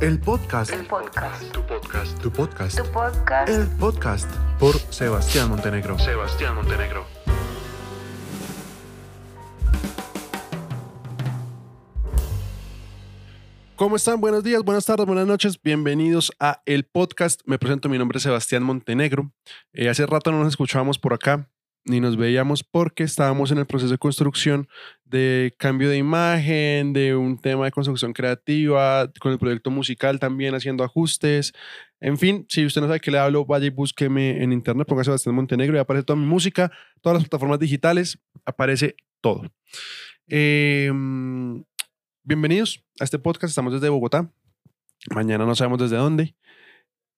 El podcast. El podcast. Tu podcast. Tu podcast. Tu podcast. El podcast por Sebastián Montenegro. Sebastián Montenegro. ¿Cómo están? Buenos días, buenas tardes, buenas noches. Bienvenidos a el podcast. Me presento, mi nombre es Sebastián Montenegro. Eh, hace rato no nos escuchábamos por acá ni nos veíamos porque estábamos en el proceso de construcción de cambio de imagen, de un tema de construcción creativa, con el proyecto musical también haciendo ajustes. En fin, si usted no sabe qué le hablo, vaya y búsqueme en internet, ponga Sebastián Montenegro y aparece toda mi música, todas las plataformas digitales, aparece todo. Eh, bienvenidos a este podcast, estamos desde Bogotá, mañana no sabemos desde dónde.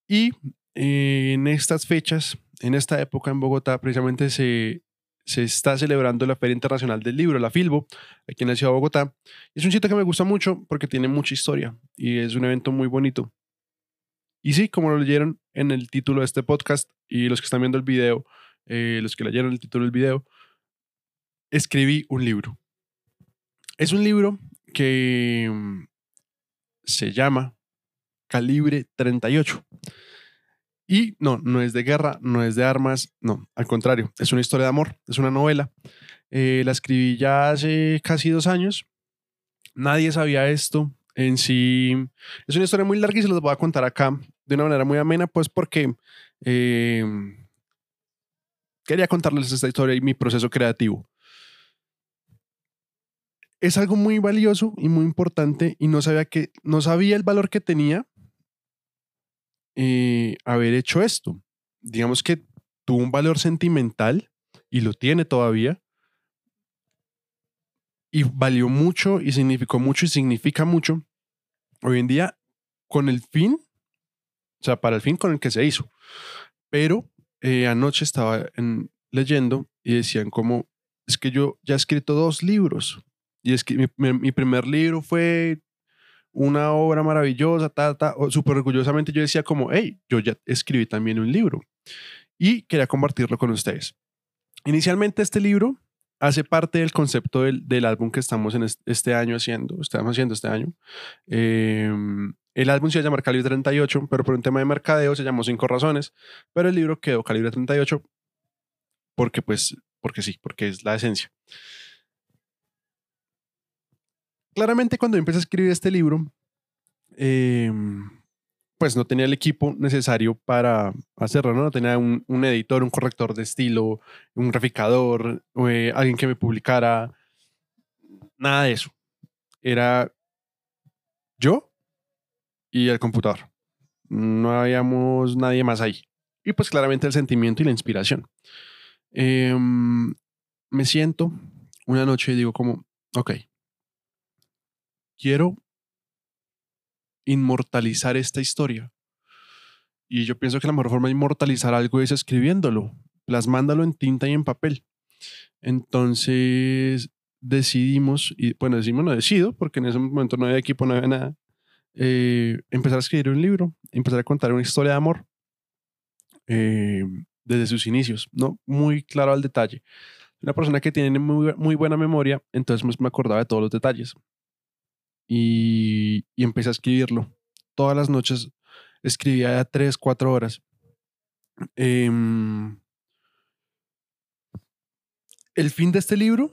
Y eh, en estas fechas en esta época en Bogotá precisamente se, se está celebrando la Feria Internacional del Libro, la Filbo, aquí en la ciudad de Bogotá. Es un sitio que me gusta mucho porque tiene mucha historia y es un evento muy bonito. Y sí, como lo leyeron en el título de este podcast y los que están viendo el video, eh, los que leyeron el título del video, escribí un libro. Es un libro que mm, se llama Calibre 38. Y no, no es de guerra, no es de armas, no, al contrario, es una historia de amor, es una novela. Eh, la escribí ya hace casi dos años. Nadie sabía esto en sí. Es una historia muy larga y se los voy a contar acá de una manera muy amena, pues porque eh, quería contarles esta historia y mi proceso creativo. Es algo muy valioso y muy importante y no sabía que no sabía el valor que tenía eh, haber hecho esto. Digamos que tuvo un valor sentimental y lo tiene todavía. Y valió mucho y significó mucho y significa mucho hoy en día con el fin, o sea, para el fin con el que se hizo. Pero eh, anoche estaba leyendo y decían como, es que yo ya he escrito dos libros. Y es que mi primer libro fue una obra maravillosa, ta, ta, súper orgullosamente yo decía como, hey, yo ya escribí también un libro y quería compartirlo con ustedes. Inicialmente este libro hace parte del concepto del, del álbum que estamos en este, año haciendo, estamos haciendo este año. Em, el álbum se va a llamar Calibre 38, pero por un tema de mercadeo se llamó Cinco Razones, pero el libro quedó Calibre 38 porque pues, porque sí, porque es la esencia claramente cuando empecé a escribir este libro, em, pues no tenía el equipo necesario para hacerlo, ¿no? No tenía un, editor, un corrector de estilo, un graficador, eh, alguien que me publicara, nada de eso. Era yo y el computador. No habíamos nadie más ahí. Y pues claramente el sentimiento y la inspiración. Em, me siento una noche y digo como, ok, quiero inmortalizar esta historia. Y yo pienso que la mejor forma de inmortalizar algo es escribiéndolo, plasmándolo en tinta y en papel. Entonces decidimos, y bueno, decimos no decido, porque en ese momento no había equipo, no había nada, eh, empezar a escribir un libro, empezar a contar una historia de amor eh, desde sus inicios, ¿no? Muy claro al detalle. Una persona que tiene muy, muy buena memoria, entonces me acordaba de todos los detalles y, empecé a escribirlo. Todas las noches escribía tres, cuatro horas. Em, el fin de este libro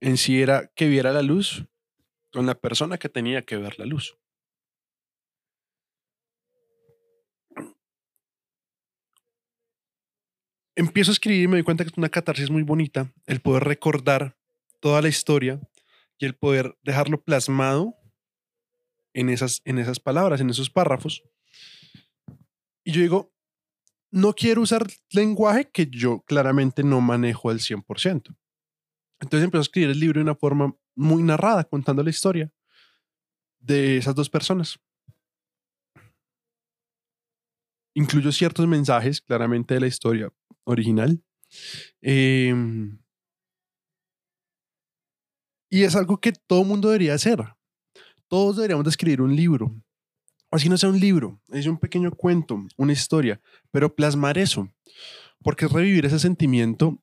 en sí era que viera la luz con la persona que tenía que ver la luz. Empiezo a escribir y me doy cuenta que es una catarsis muy bonita el poder recordar toda la historia el poder dejarlo plasmado en esas, en esas palabras, en esos párrafos. Y yo digo, no quiero usar lenguaje que yo claramente no manejo al 100%. Entonces empiezo a escribir el libro de una forma muy narrada, contando la historia de esas dos personas. Incluyo ciertos mensajes claramente de la historia original. Eh, y es algo que todo mundo debería hacer. Todos deberíamos de escribir un libro. Así no sea un libro, es un pequeño cuento, una historia, pero plasmar eso. Porque es revivir ese sentimiento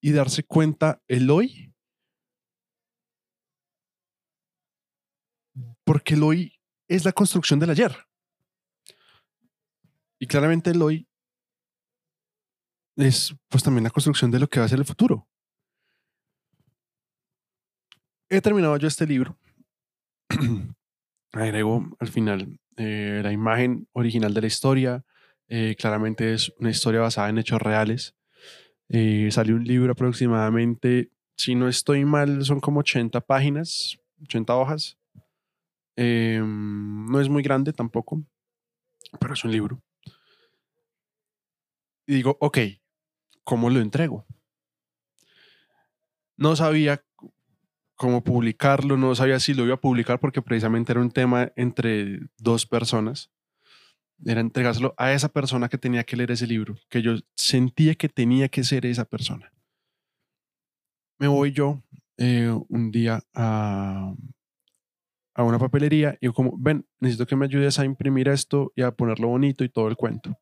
y darse cuenta el hoy. Porque el hoy es la construcción del ayer. Y claramente el hoy es pues también la construcción de lo que va a ser el futuro. He terminado yo este libro. Agrego al final eh, la imagen original de la historia. Eh, claramente es una historia basada en hechos reales. Eh, salió un libro aproximadamente, si no estoy mal, son como 80 páginas, 80 hojas. no es muy grande tampoco, pero es un libro. Y digo, ok, ¿cómo lo entrego? No sabía cómo publicarlo, no sabía si lo iba a publicar porque precisamente era un tema entre dos personas. Era entregárselo a esa persona que tenía que leer ese libro, que yo sentía que tenía que ser esa persona. Me voy yo eh, un día a, a una papelería y como, ven, necesito que me ayudes a imprimir esto y a ponerlo bonito y todo el cuento.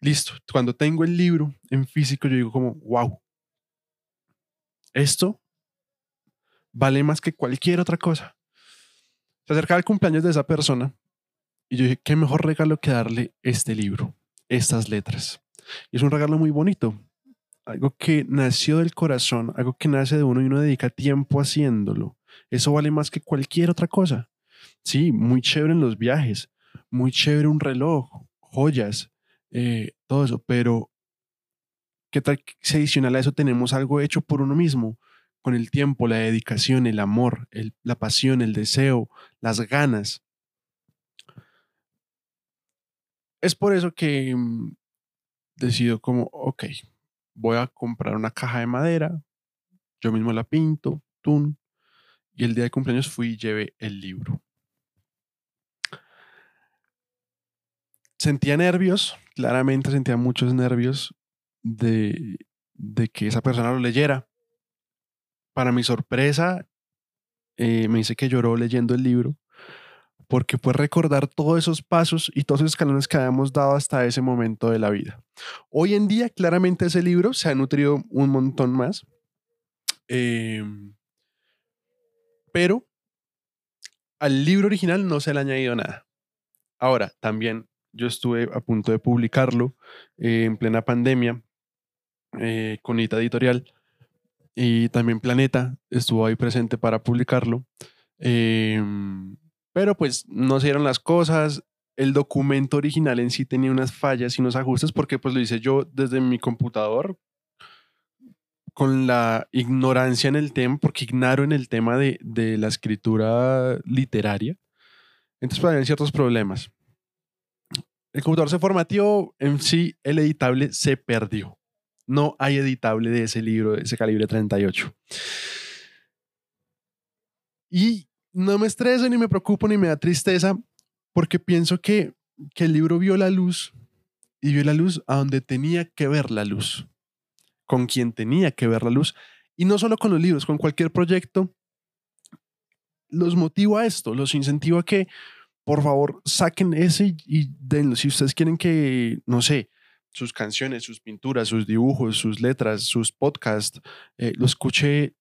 Listo, cuando tengo el libro en físico, yo digo como, wow, esto vale más que cualquier otra cosa. Se acercaba el cumpleaños de esa persona y yo dije, qué mejor regalo que darle este libro, estas letras. Y es un regalo muy bonito, algo que nació del corazón, algo que nace de uno y uno dedica tiempo haciéndolo. Eso vale más que cualquier otra cosa. Sí, muy chévere en los viajes, muy chévere un reloj, joyas, eh, todo eso, pero ¿qué tal si adicional a eso tenemos algo hecho por uno mismo? Con el tiempo, la dedicación, el amor, la pasión, el deseo, las ganas. Es por eso que mm, decido como, ok, voy a comprar una caja de madera, yo mismo la pinto, tun, y el día de cumpleaños fui y llevé el libro. Sentía nervios, claramente sentía muchos nervios de, de que esa persona lo leyera para mi sorpresa, eh, me dice que lloró leyendo el libro, porque fue recordar todos esos pasos y todos esos escalones que habíamos dado hasta ese momento de la vida. Hoy en día, claramente ese libro se ha nutrido un montón más, em, pero al libro original no se le ha añadido nada. Ahora, también yo estuve a punto de publicarlo eh, en plena pandemia eh, con Ita Editorial y también Planeta estuvo ahí presente para publicarlo. Em, pero pues no se dieron las cosas. El documento original en sí tenía unas fallas y unos ajustes porque pues lo hice yo desde mi computador con la ignorancia en el tema, porque ignaro en el tema de, de la escritura literaria. Entonces pues, ciertos problemas. El computador se formateó, en sí el editable se perdió no hay editable de ese libro, de ese calibre 38. Y no me estreso, ni me preocupo, ni me da tristeza, porque pienso que, que el libro vio la luz y vio la luz a donde tenía que ver la luz, con quien tenía que ver la luz. Y no solo con los libros, con cualquier proyecto, los motivo a esto, los incentivo a que, por favor, saquen ese y denlo. Si ustedes quieren que, no sé, sus canciones, sus pinturas, sus dibujos, sus letras, sus podcasts, eh, lo escuche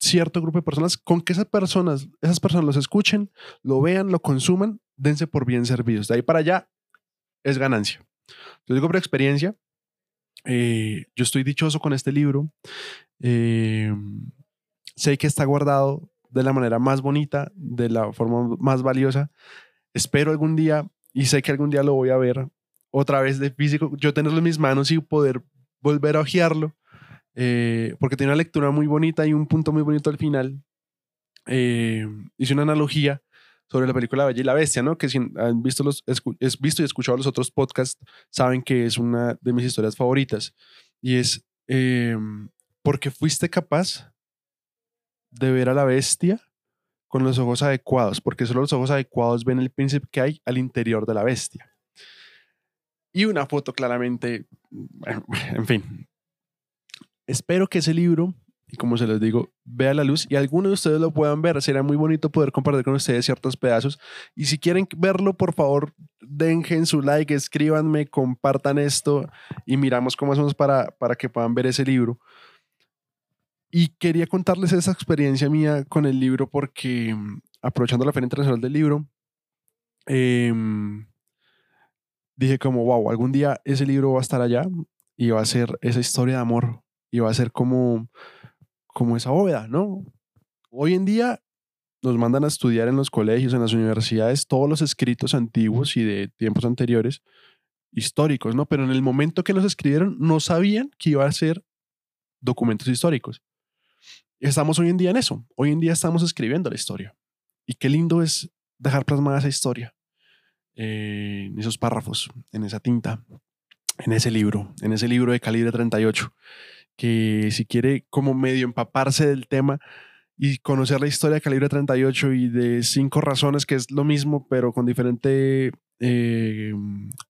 cierto grupo de personas, con que esas personas, esas personas los escuchen, lo vean, lo consuman, dense por bien servidos. De ahí para allá es ganancia. Yo digo por experiencia, eh, yo estoy dichoso con este libro. Eh, sé que está guardado de la manera más bonita, de la forma más valiosa. Espero algún día, y sé que algún día lo voy a ver, otra vez de físico, yo tenerlo en mis manos y poder volver a ojearlo, eh, porque tiene una lectura muy bonita y un punto muy bonito al final. Eh, hice una analogía sobre la película Bella y la Bestia, ¿no? Que si han visto, los, es visto y escuchado los otros podcasts, saben que es una de mis historias favoritas. Y es eh, porque fuiste capaz de ver a la bestia con los ojos adecuados, porque solo los ojos adecuados ven el príncipe que hay al interior de la bestia y una foto claramente, en fin. Espero que ese libro, y como se los digo, vea la luz y algunos de ustedes lo puedan ver. Sería muy bonito poder compartir con ustedes ciertos pedazos. Y si quieren verlo, por favor, dejen su like, escríbanme, compartan esto y miramos cómo hacemos para, para que puedan ver ese libro. Y quería contarles esa experiencia mía con el libro porque aprovechando la Feria Internacional del Libro, em, dije como, wow, algún día ese libro va a estar allá y va a ser esa historia de amor y va a ser como, como esa bóveda, ¿no? Hoy en día nos mandan a estudiar en los colegios, en las universidades, todos los escritos antiguos y de tiempos anteriores, históricos, ¿no? Pero en el momento que los escribieron no sabían que iba a ser documentos históricos. Estamos hoy en día en eso. Hoy en día estamos escribiendo la historia. Y qué lindo es dejar plasmada esa historia eh, en esos párrafos, en esa tinta, en ese libro, en ese libro de calibre 38, que si quiere como medio empaparse del tema, y conocer la historia de Calibre 38 y de cinco razones, que es lo mismo, pero con diferente eh,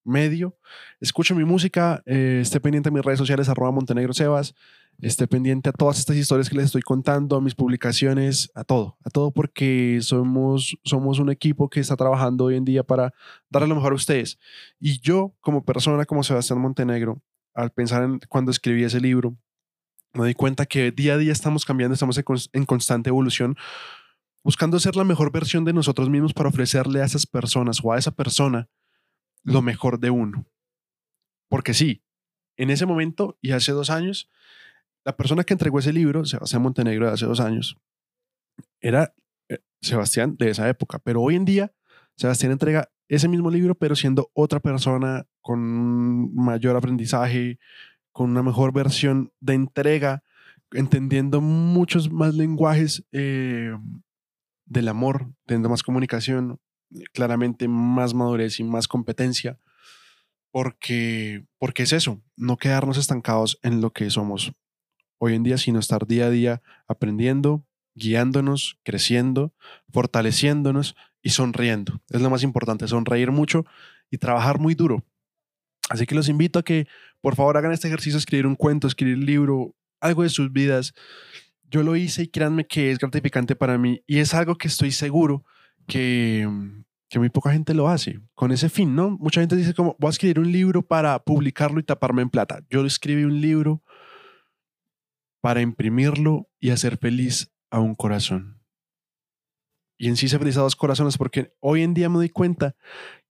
medio. Escucho mi música, eh, esté pendiente a mis redes sociales, arroba Montenegro Sebas, esté pendiente a todas estas historias que les estoy contando, a mis publicaciones, a todo, a todo porque somos, somos un equipo que está trabajando hoy en día para darle lo mejor a ustedes. Y yo, como persona, como Sebastián Montenegro, al pensar en cuando escribí ese libro, me doy cuenta que día a día estamos cambiando, estamos en constante evolución, buscando ser la mejor versión de nosotros mismos para ofrecerle a esas personas o a esa persona lo mejor de uno. Porque sí, en ese momento y hace dos años, la persona que entregó ese libro, Sebastián Montenegro de hace dos años, era eh, Sebastián de esa época. Pero hoy en día, Sebastián entrega ese mismo libro, pero siendo otra persona con mayor aprendizaje, con una mejor versión de entrega, entendiendo muchos más lenguajes eh, del amor, teniendo más comunicación, claramente más madurez y más competencia, porque, porque es eso, no quedarnos estancados en lo que somos hoy en día, sino estar día a día aprendiendo, guiándonos, creciendo, fortaleciéndonos y sonriendo. Es lo más importante, sonreír mucho y trabajar muy duro Así que los invito a que por favor hagan este ejercicio, escribir un cuento, escribir un libro, algo de sus vidas. Yo lo hice y créanme que es gratificante para mí y es algo que estoy seguro que, muy poca gente lo hace con ese fin, ¿no? Mucha gente dice como, voy a escribir un libro para publicarlo y taparme en plata. Yo escribí un libro para imprimirlo y hacer feliz a un corazón. Y en sí se feliz a dos corazones porque hoy en día me doy cuenta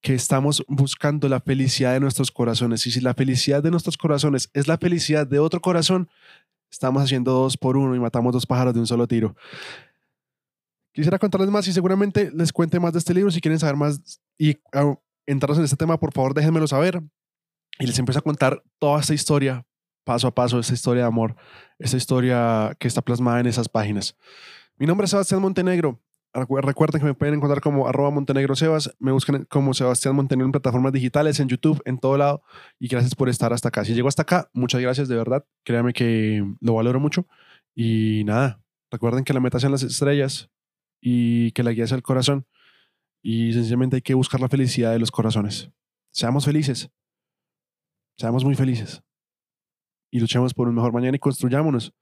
que estamos buscando la felicidad de nuestros corazones. Y si la felicidad de nuestros corazones es la felicidad de otro corazón, estamos haciendo dos por uno y matamos dos pájaros de un solo tiro. Quisiera contarles más y seguramente les cuente más de este libro. Si quieren saber más y ah, entraros en este tema, por favor déjenmelo saber. Y les empiezo a contar toda esta historia, paso a paso, esta historia de amor, esta historia que está plasmada en esas páginas. Mi nombre es Sebastián Montenegro Recuerden que me pueden encontrar como arroba Montenegro Sebas, me buscan como Sebastián Montenegro en plataformas digitales, en YouTube, en todo lado. Y gracias por estar hasta acá. Si llegó hasta acá, muchas gracias de verdad. Créanme que lo valoro mucho. Y nada, recuerden que la meta sean las estrellas y que la guía sea el corazón. Y sencillamente hay que buscar la felicidad de los corazones. Seamos felices. Seamos muy felices. Y luchemos por un mejor mañana y construyámonos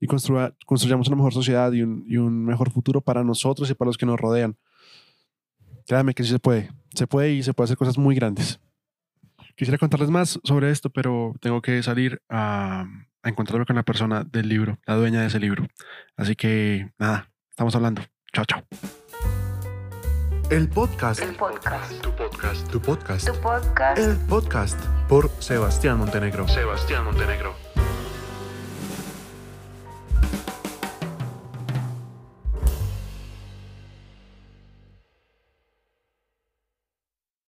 y construyamos una mejor sociedad y un, y un, mejor futuro para nosotros y para los que nos rodean. Créanme que sí se puede. Se puede y se puede hacer cosas muy grandes. Quisiera contarles más sobre esto, pero tengo que salir a, a encontrarme con la persona del libro, la dueña de ese libro. Así que nada, estamos hablando. Chao, chao. El podcast. El podcast. Tu podcast. Tu podcast. Tu podcast. El podcast por Sebastián Montenegro. Sebastián Montenegro.